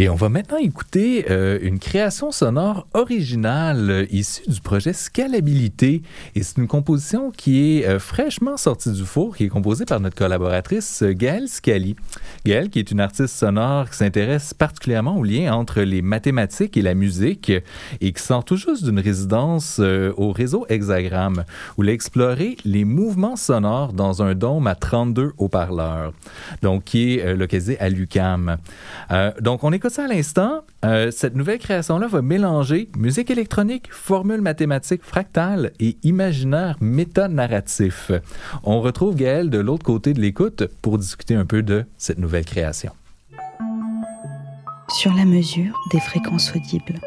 Et on va maintenant écouter euh, une création sonore originale euh, issue du projet Scalabilité. Et c'est une composition qui est euh, fraîchement sortie du four, qui est composée par notre collaboratrice Gaëlle Scali. Gaëlle, qui est une artiste sonore qui s'intéresse particulièrement au lien entre les mathématiques et la musique et qui sort tout juste d'une résidence au réseau Hexagram, où elle a exploré les mouvements sonores dans un dôme à 32 haut-parleurs, donc qui est localisé à l'UCAM. Donc, on écoute à l'instant. Euh, cette nouvelle création-là va mélanger musique électronique, formules mathématiques fractales et imaginaire métanarratif. On retrouve Gaël de l'autre côté de l'écoute pour discuter un peu de cette nouvelle création. Sur la mesure des fréquences audibles,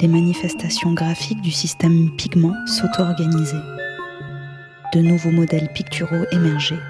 les manifestations graphiques du système pigment s'auto-organisaient. De nouveaux modèles picturaux émergeaient.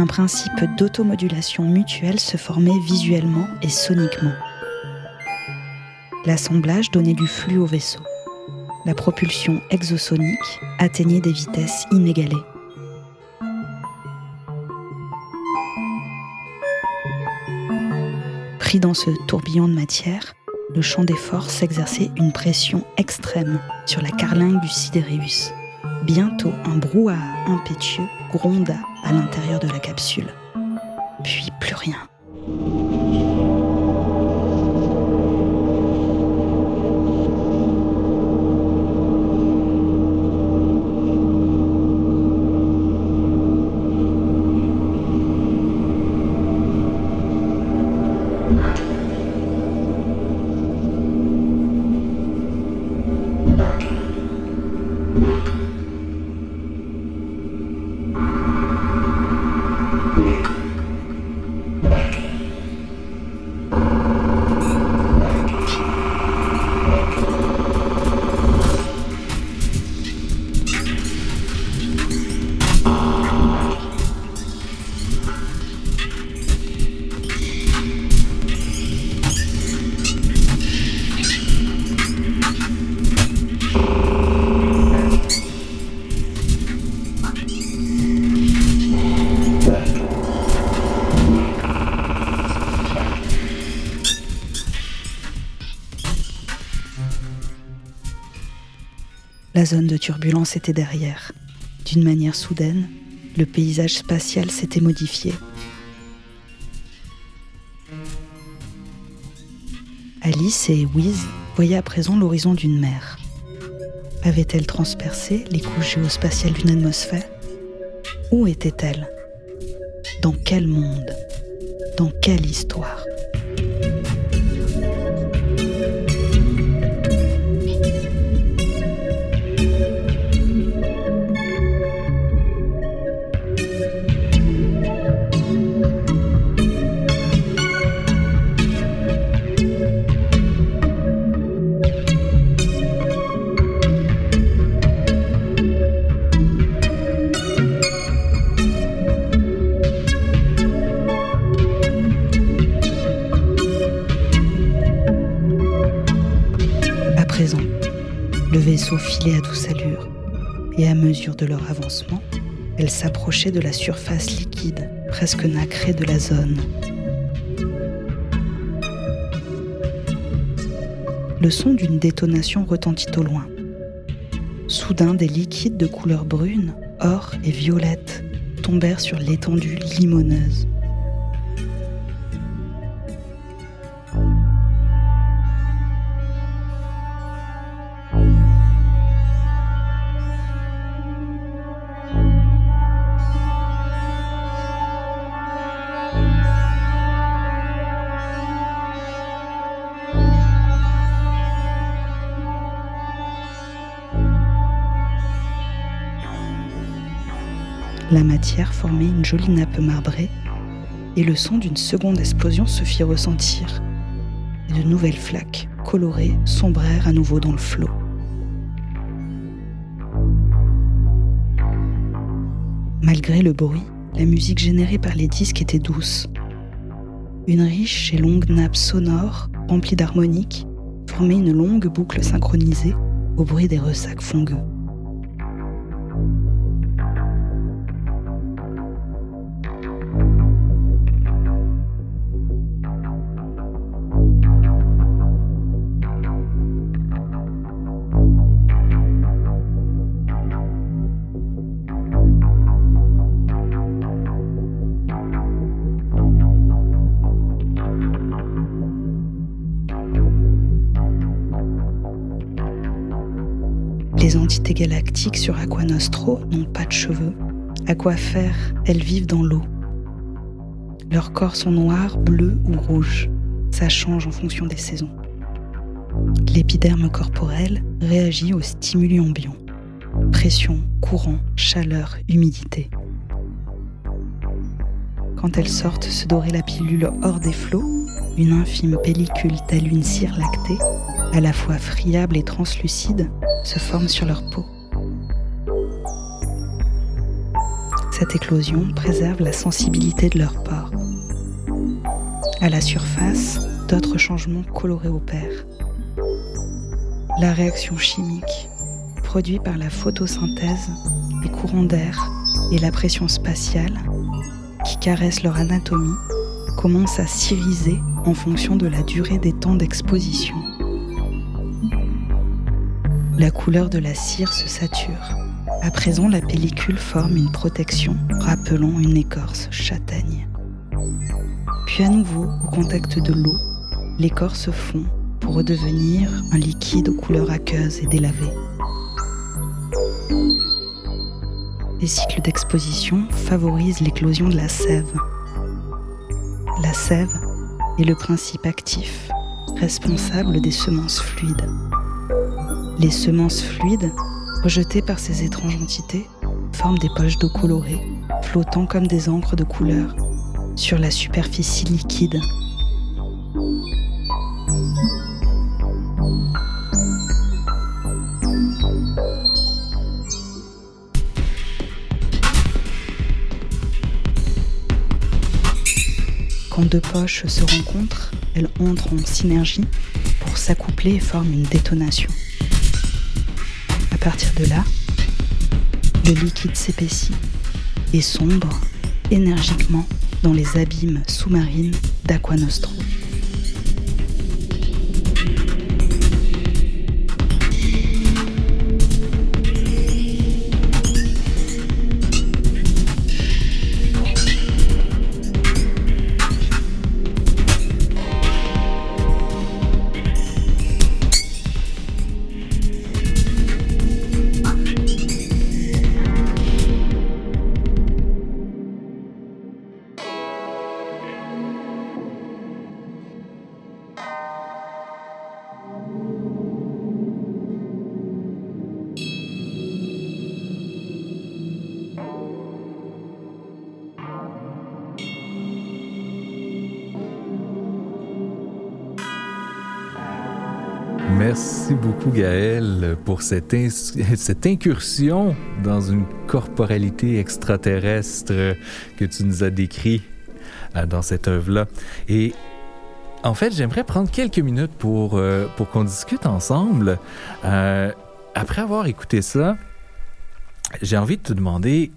Un principe d'automodulation mutuelle se formait visuellement et soniquement. L'assemblage donnait du flux au vaisseau. La propulsion exosonique atteignait des vitesses inégalées. Pris dans ce tourbillon de matière, le champ des forces exerçait une pression extrême sur la carlingue du Siderius. Bientôt, un brouhaha impétueux gronda à l'intérieur de la capsule. Puis plus rien. La zone de turbulence était derrière. D'une manière soudaine, le paysage spatial s'était modifié. Alice et Wiz voyaient à présent l'horizon d'une mer. Avait-elle transpercé les couches géospatiales d'une atmosphère? Où était-elle? Dans quel monde? Dans quelle histoire? À douce allure, et à mesure de leur avancement, elle s'approchait de la surface liquide, presque nacrée de la zone. Le son d'une détonation retentit au loin. Soudain, des liquides de couleur brune, or et violette tombèrent sur l'étendue limoneuse. La matière formait une jolie nappe marbrée et le son d'une seconde explosion se fit ressentir. Et de nouvelles flaques colorées sombrèrent à nouveau dans le flot. Malgré le bruit, la musique générée par les disques était douce. Une riche et longue nappe sonore, remplie d'harmoniques, formait une longue boucle synchronisée au bruit des ressacs fongueux. Les entités galactiques sur Aquanostro n'ont pas de cheveux. À quoi faire? Elles vivent dans l'eau. Leurs corps sont noirs, bleus ou rouges. Ça change en fonction des saisons. L'épiderme corporel réagit aux stimuli ambiants. Pression, courant, chaleur, humidité. Quand elles sortent se dorer la pilule hors des flots, une infime pellicule telle une cire lactée, à la fois friable et translucide, se forme sur leur peau. Cette éclosion préserve la sensibilité de leur pores. À la surface, d'autres changements colorés opèrent. La réaction chimique, produite par la photosynthèse, les courants d'air et la pression spatiale, qui caressent leur anatomie, commence à s'iriser en fonction de la durée des temps d'exposition. La couleur de la cire se sature. À présent, la pellicule forme une protection rappelant une écorce châtaigne. Puis à nouveau, au contact de l'eau, l'écorce fond pour redevenir un liquide aux couleurs aqueuses et délavées. Les cycles d'exposition favorisent l'éclosion de la sève. La sève est le principe actif responsable des semences fluides. Les semences fluides, rejetées par ces étranges entités, forment des poches d'eau colorée, flottant comme des encres de couleur sur la superficie liquide. Quand deux poches se rencontrent, elles entrent en synergie pour s'accoupler et forment une détonation. À partir de là, le liquide s'épaissit et sombre énergiquement dans les abîmes sous-marines d'Aquanostro. Merci beaucoup, Gaël, pour cette, cette, incursion dans une corporalité extraterrestre que tu nous as décrit euh, dans cette œuvre-là. Et en fait, j'aimerais prendre quelques minutes pour, euh, pour qu'on discute ensemble. Euh, après avoir écouté ça, j'ai envie de te demander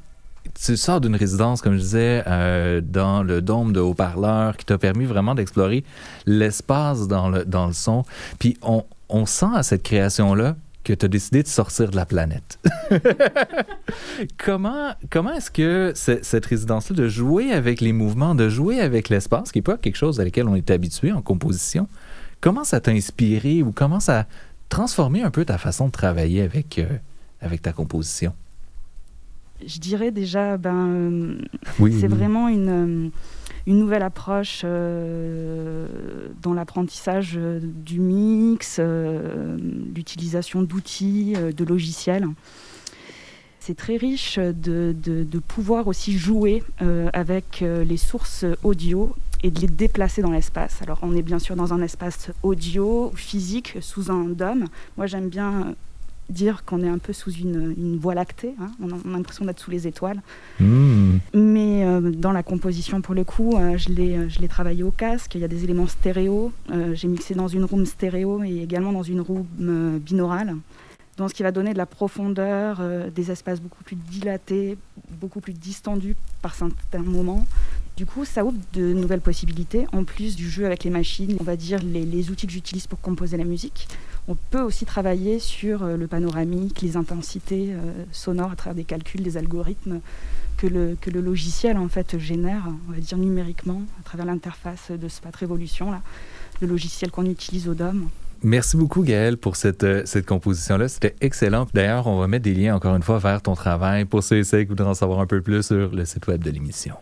tu sors d'une résidence, comme je disais, euh, dans le dôme de haut-parleurs qui t'a permis vraiment d'explorer l'espace dans le, dans le son. Puis on, on sent à cette création-là que tu as décidé de sortir de la planète. comment comment est-ce que cette résidence-là, de jouer avec les mouvements, de jouer avec l'espace, qui n'est pas quelque chose à laquelle on est habitué en composition, comment ça t'a inspiré ou comment ça a un peu ta façon de travailler avec, euh, avec ta composition? Je dirais déjà, ben, oui, c'est oui. vraiment une une nouvelle approche euh, dans l'apprentissage du mix, euh, l'utilisation d'outils, euh, de logiciels. C'est très riche de, de, de, pouvoir aussi jouer euh, avec les sources audio et de les déplacer dans l'espace. Alors on est bien sûr dans un espace audio, physique, sous un dôme. Moi j'aime bien dire qu'on est un peu sous une, voie lactée. Hein. On, a, l'impression d'être sous les étoiles. Hmm. Mais euh, dans la composition, pour le coup, euh, je l'ai travaillé au casque. Il y a des éléments stéréo. J'ai mixé dans une room stéréo et également dans une room binaurale dans ce qui va donner de la profondeur, euh, des espaces beaucoup plus dilatés, beaucoup plus distendus par certains moments. Du coup, ça ouvre de nouvelles possibilités. En plus du jeu avec les machines, on va dire les, outils que j'utilise pour composer la musique, on peut aussi travailler sur euh, le panoramique, les intensités euh, sonores à travers des calculs, des algorithmes que le, logiciel en fait génère, on va dire numériquement, à travers l'interface de Spat Révolution, là, le logiciel qu'on utilise au DOM. Merci beaucoup, Gaël, pour cette, euh, cette composition-là. C'était excellent. D'ailleurs, on va mettre des liens, encore une fois, vers ton travail pour ceux et celles qui voudraient en savoir un peu plus sur le site web de l'émission.